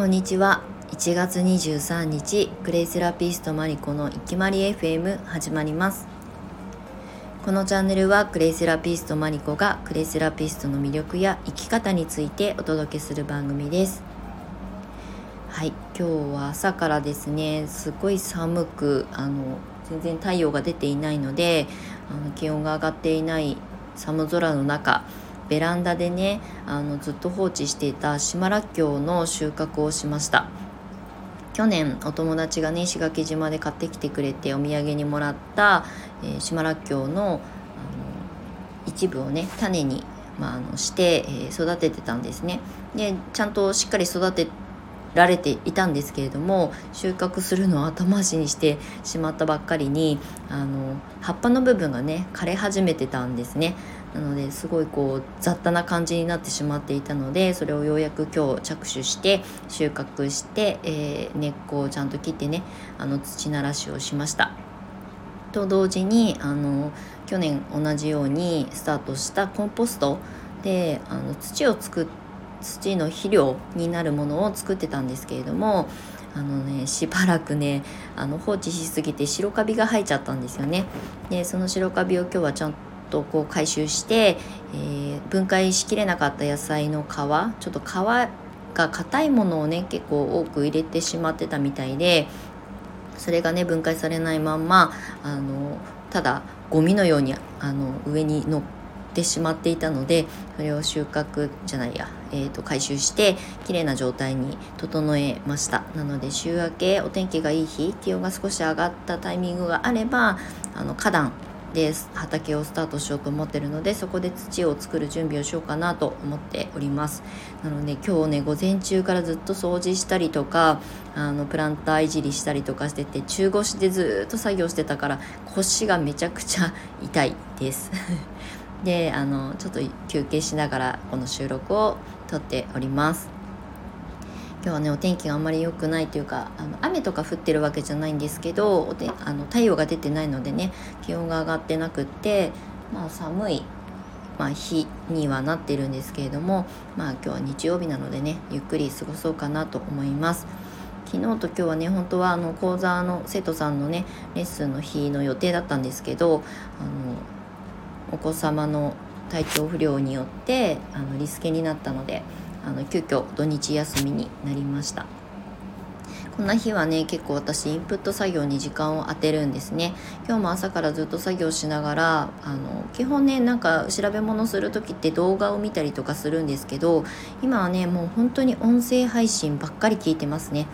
こんにちは。1月23日クレイセラピストマリコのいきまり FM 始まります。このチャンネルはクレイセラピストマリコがクレイセラピストの魅力や生き方についてお届けする番組です。はい今日は朝からですねすごい寒くあの全然太陽が出ていないのであの気温が上がっていない寒空の中ベランダでねあのずっと放置していた島らっきょうの収穫をしました。去年お友達がね石垣島で買ってきてくれてお土産にもらった、えー、島らっきょうのあの一部をね種に、まあ、あのして、えー、育ててたんですね。でちゃんとしっかり育てられていたんですけれども収穫するのを後回しにしてしまったばっかりにあの葉っぱの部分がね枯れ始めてたんですね。なのですごいこう雑多な感じになってしまっていたのでそれをようやく今日着手して収穫して、えー、根っこをちゃんと切ってねあの土ならしをしました。と同時にあの去年同じようにスタートしたコンポストであの土を作土の肥料になるものを作ってたんですけれどもあのねしばらくねあの放置しすぎて白カビが生えちゃったんですよねでその白カビを今日はちゃんととこう回収して、えー、分解しきれなかった野菜の皮ちょっと皮が硬いものをね結構多く入れてしまってたみたいでそれがね分解されないまんまあのただゴミのようにあの上に乗ってしまっていたのでそれを収穫じゃないやえーと、回収して綺麗な状態に整えました。なので週明けお天気がいい日気温が少し上がったタイミングがあればあの花壇で畑をスタートしようと思ってるのでそこで土を作る準備をしようかなと思っております。なので今日ね午前中からずっと掃除したりとかあのプランターいじりしたりとかしてて中腰でずっと作業してたから腰がめちゃくちゃ 痛いです。であのちょっと休憩しながらこの収録を撮っております。今日はねお天気があんまり良くないというかあの雨とか降ってるわけじゃないんですけどおてあの太陽が出てないのでね気温が上がってなくってまあ寒い、まあ、日にはなってるんですけれどもまあ今日は日曜日なのでねゆっくり過ごそうかなと思います。昨日と今日はね本当はあの講座の生徒さんのねレッスンの日の予定だったんですけどあのお子様の体調不良によってあのリスケになったのであの急遽土日休みになりました。こんな日はね結構私インプット作業に時間を当てるんですね。今日も朝からずっと作業しながらあの基本ねなんか調べ物する時って動画を見たりとかするんですけど今はねもう本当に音声配信ばっかり聞いてますね。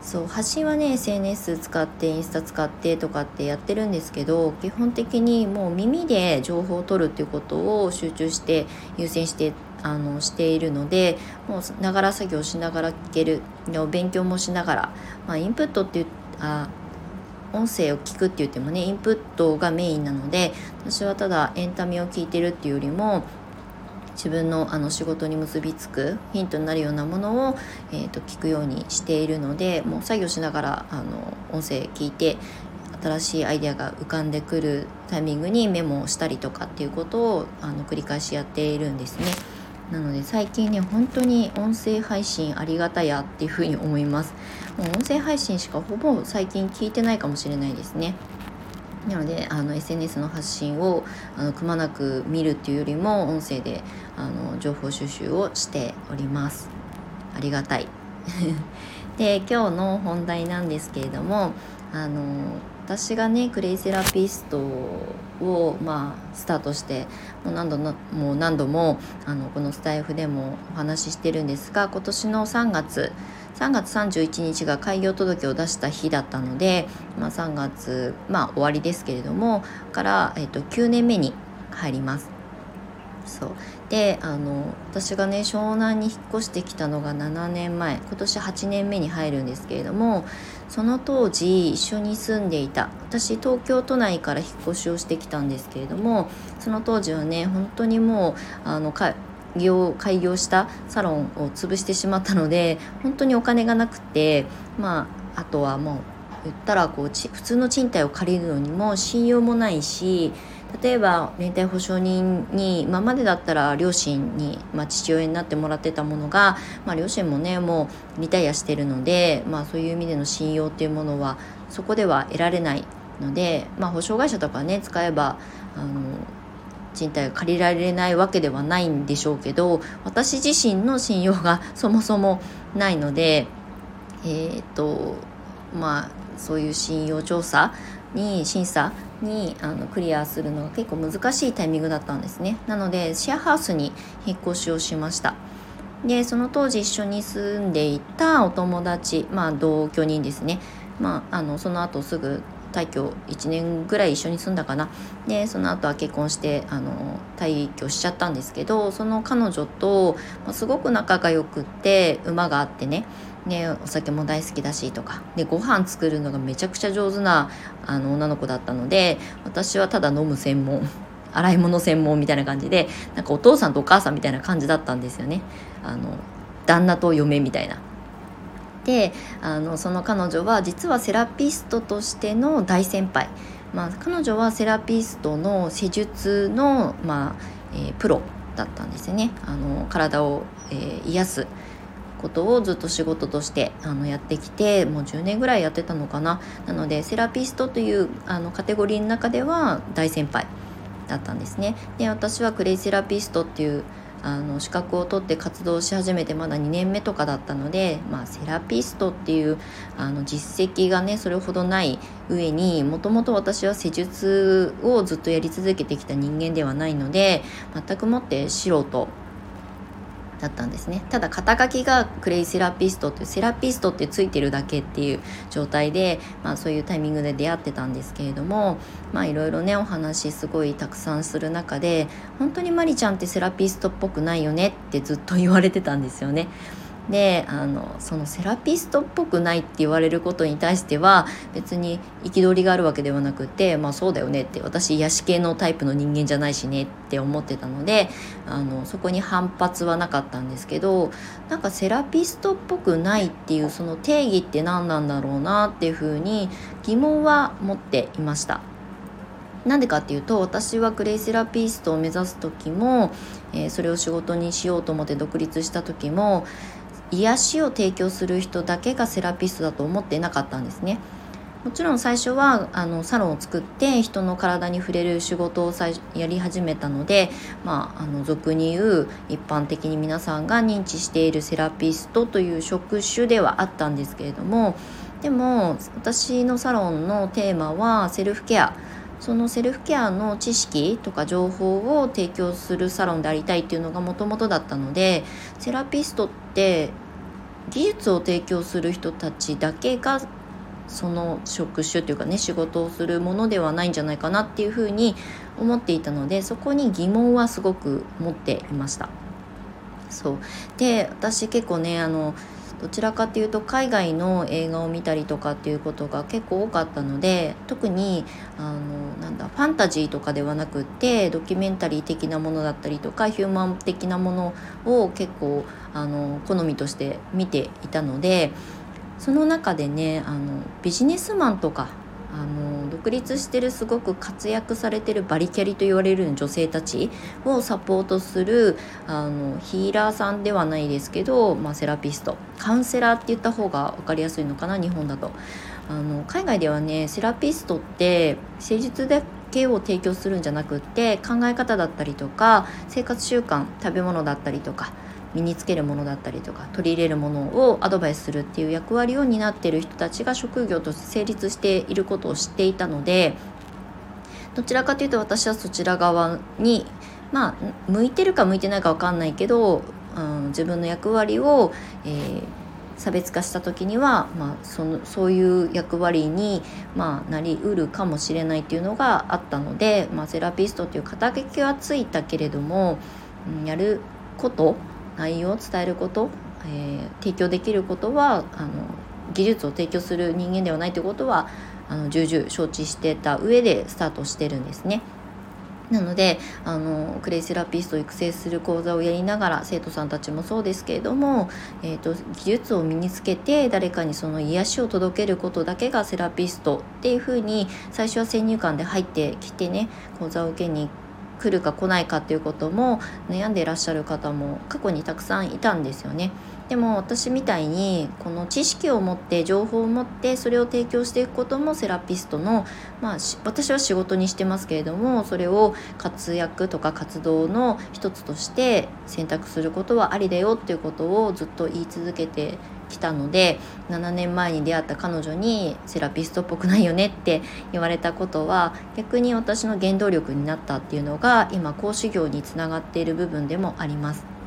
そう発信はね SNS 使ってインスタ使ってとかってやってるんですけど基本的にもう耳で情報を取るっていうことを集中して優先してあのしているのでもうながら作業しながら聞けるの勉強もしながら、まあ、インプットっていうあ音声を聞くって言ってもねインプットがメインなので私はただエンタメを聞いてるっていうよりも自分のあの仕事に結びつくヒントになるようなものを、えーと、聞くようにしているのでもう作業しながらあの音声聞いて新しいアイデアが浮かんでくるタイミングにメモをしたりとかっていうことをあの繰り返しやっているんですね。なので最近ね本当に音声配信ありがたやっていうふうに思います。もう音声配信しかほぼ最近聞いてないかもしれないですね。なのであの SNS の発信をあのくまなく見るっていうよりも音声であの情報収集をしております。ありがたい。で今日の本題なんですけれどもあの私がねクレイセラピストを、まあ、スタートしてもう何度もう何度もあのこのスタイフでもお話ししてるんですが今年の3月3月31日が開業届を出した日だったので、まあ、3月、まあ、終わりですけれどもから、えっと、9年目に入ります。そうであの私がね湘南に引っ越してきたのが7年前今年8年目に入るんですけれどもその当時一緒に住んでいた私東京都内から引っ越しをしてきたんですけれどもその当時はね本当にもうあの業開業したサロンを潰してしまったので本当にお金がなくてまああとはもう言ったらこう普通の賃貸を借りるのにも信用もないし例えば連帯保証人に今までだったら両親に、まあ、父親になってもらってたものが、まあ、両親もねもうリタイアしてるので、まあ、そういう意味での信用っていうものはそこでは得られないので、まあ、保証会社とかね使えばあの賃貸借りられないわけではないんでしょうけど私自身の信用がそもそもないのでえっ、とまあそういう信用調査に審査にあのクリアするのが結構難しいタイミングだったんですね。なのでシェアハウスに引っ越しをしました。でその当時一緒に住んでいたお友達まあ同居人ですね。まああのその後すぐ退去1年ぐらい一緒に住んだかな。でその後は結婚してあの退去しちゃったんですけどその彼女と、まあ、すごく仲が良くって馬があってね。ね、お酒も大好きだしとか。でご飯作るのがめちゃくちゃ上手なあの女の子だったので私はただ飲む専門 洗い物専門みたいな感じでなんかお父さんとお母さんみたいな感じだったんですよね。あの旦那と嫁みたいな。であのその彼女は実はセラピストとしての大先輩、まあ、彼女はセラピストの施術の、まあえー、プロだったんですよね。あの体を、えー、癒すことをずっと仕事としてあのやってきてもう10年ぐらいやってたのかな。なのでセラピストというあのカテゴリーの中では大先輩だったんですね。で私はクレイセラピストっていうあの資格を取って活動し始めてまだ2年目とかだったので、まあ、セラピストっていうあの実績がねそれほどない上にもともと私は施術をずっとやり続けてきた人間ではないので全くもって素人だったんですねただ肩書きがクレイセラピストっていうセラピストってついてるだけっていう状態で、まあ、そういうタイミングで出会ってたんですけれどもまあいろいろねお話すごいたくさんする中で本当にマリちゃんってセラピストっぽくないよねってずっと言われてたんですよね。であのそのセラピストっぽくないって言われることに対しては別に憤りがあるわけではなくてまあそうだよねって私癒し系のタイプの人間じゃないしねって思ってたのであのそこに反発はなかったんですけどなんかセラピストっぽくないっていうその定義って何なんだろうなっていうふうに疑問は持っていました。なんでかっていうと私はクレイセラピストを目指す時も、えー、それを仕事にしようと思って独立した時も癒しを提供する人だけがセラピストだと思ってなかったんですね。もちろん最初はあのサロンを作って人の体に触れる仕事をやり始めたので、まあ、あの俗に言う一般的に皆さんが認知しているセラピストという職種ではあったんですけれどもでも私のサロンのテーマはセルフケアそのセルフケアの知識とか情報を提供するサロンでありたいっていうのがもともとだったのでセラピストって技術を提供する人たちだけがその職種というかね仕事をするものではないんじゃないかなっていうふうに思っていたのでそこに疑問はすごく持っていました。そうで私結構ねあのどちらかというと海外の映画を見たりとかっていうことが結構多かったので特にあのなんだファンタジーとかではなくってドキュメンタリー的なものだったりとかヒューマン的なものを結構あの好みとして見ていたのでその中でねあのビジネスマンとかあの独立してるすごく活躍されてるバリキャリと言われる女性たちをサポートするあのヒーラーさんではないですけど、まあ、セラピスト。カウンセラーって言った方が分かりやすいのかな日本だと。あの海外ではねセラピストって施術だけを提供するんじゃなくって考え方だったりとか生活習慣食べ物だったりとか身につけるものだったりとか取り入れるものをアドバイスするっていう役割を担っている人たちが職業と成立していることを知っていたのでどちらかというと私はそちら側にまあ向いてるか向いてないか分かんないけど、うん、自分の役割を、えー、差別化した時には、まあ、そのそういう役割に、まあ、なりうるかもしれないっていうのがあったので、まあ、セラピストっていう肩書きはついたけれども、うん、やること内容を伝えること、えー、提供できることはあの技術を提供する人間ではないということはあの重々承知してた上でスタートしてるんですね。なのであのクレイセラピストを育成する講座をやりながら生徒さんたちもそうですけれども、えーと、技術を身につけて誰かにその癒しを届けることだけがセラピストっていうふうに最初は先入観で入ってきてね講座を受けに来るか来ないかっていうことも悩んでいらっしゃる方も過去にたくさんいたんですよね。でも私みたいにこの知識を持って情報を持ってそれを提供していくこともセラピストの、まあ、私は仕事にしてますけれどもそれを活躍とか活動の一つとして選択することはありだよっていうことをずっと言い続けてきたので7年前に出会った彼女にセラピストっぽくないよねって言われたことは逆に私の原動力になったっていうのが今講師業につながっている部分でもあります。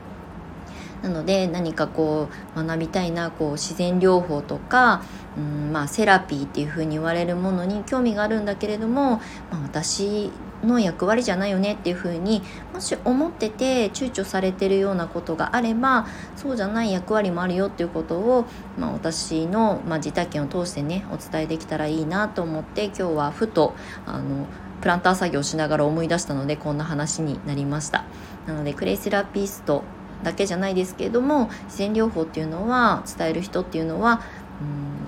なので何かこう学びたいなこう自然療法とか、うんまあ、セラピーっていうふうに言われるものに興味があるんだけれども、まあ、私の役割じゃないよねっていうふうにもし思ってて躊躇されてるようなことがあればそうじゃない役割もあるよっていうことを、まあ、私の、まあ、自体験を通してねお伝えできたらいいなと思って今日はふとあのプランター作業しながら思い出したのでこんな話になりました。なのでクレイセラピストだけじゃないですけれども自然療法っていうのは伝える人っていうのは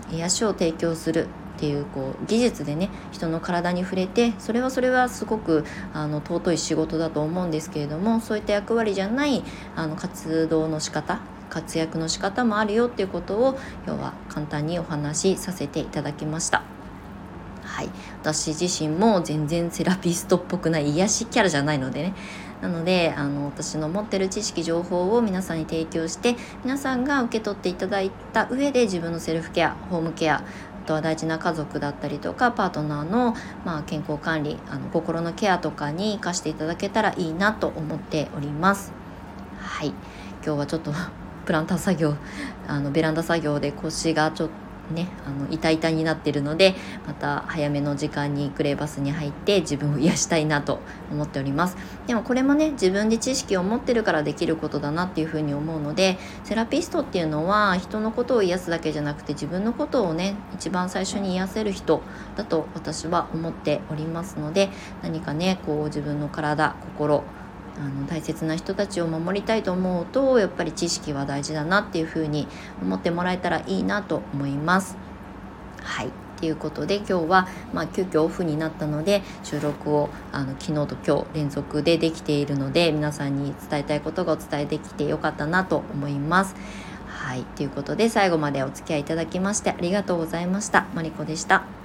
うん癒しを提供するっていうこう技術でね人の体に触れてそれはそれはすごくあの尊い仕事だと思うんですけれどもそういった役割じゃないあの活動の仕方活躍の仕方もあるよっていうことを今日は簡単にお話しさせていただきました。はい、私自身も全然セラピストっぽくない癒しキャラじゃないのでねなのであの私の持ってる知識情報を皆さんに提供して皆さんが受け取っていただいた上で自分のセルフケアホームケアあとは大事な家族だったりとかパートナーの、まあ、健康管理あの心のケアとかに生かしていただけたらいいなと思っております。はい今日はちょっとプランター作業あのベランダ作業で腰がちょっねあの痛々になってるのでまた早めの時間にクレーバスに入って自分を癒したいなと思っております。でもこれもね自分で知識を持ってるからできることだなっていうふうに思うのでセラピストっていうのは人のことを癒すだけじゃなくて自分のことをね一番最初に癒せる人だと私は思っておりますので何かねこう自分の体心あの大切な人たちを守りたいと思うとやっぱり知識は大事だなっていうふうに思ってもらえたらいいなと思います。はいということで今日は、まあ、急遽オフになったので収録をあの昨日と今日連続でできているので皆さんに伝えたいことがお伝えできてよかったなと思います。はいということで最後までお付き合いいただきましてありがとうございました。マリコでした。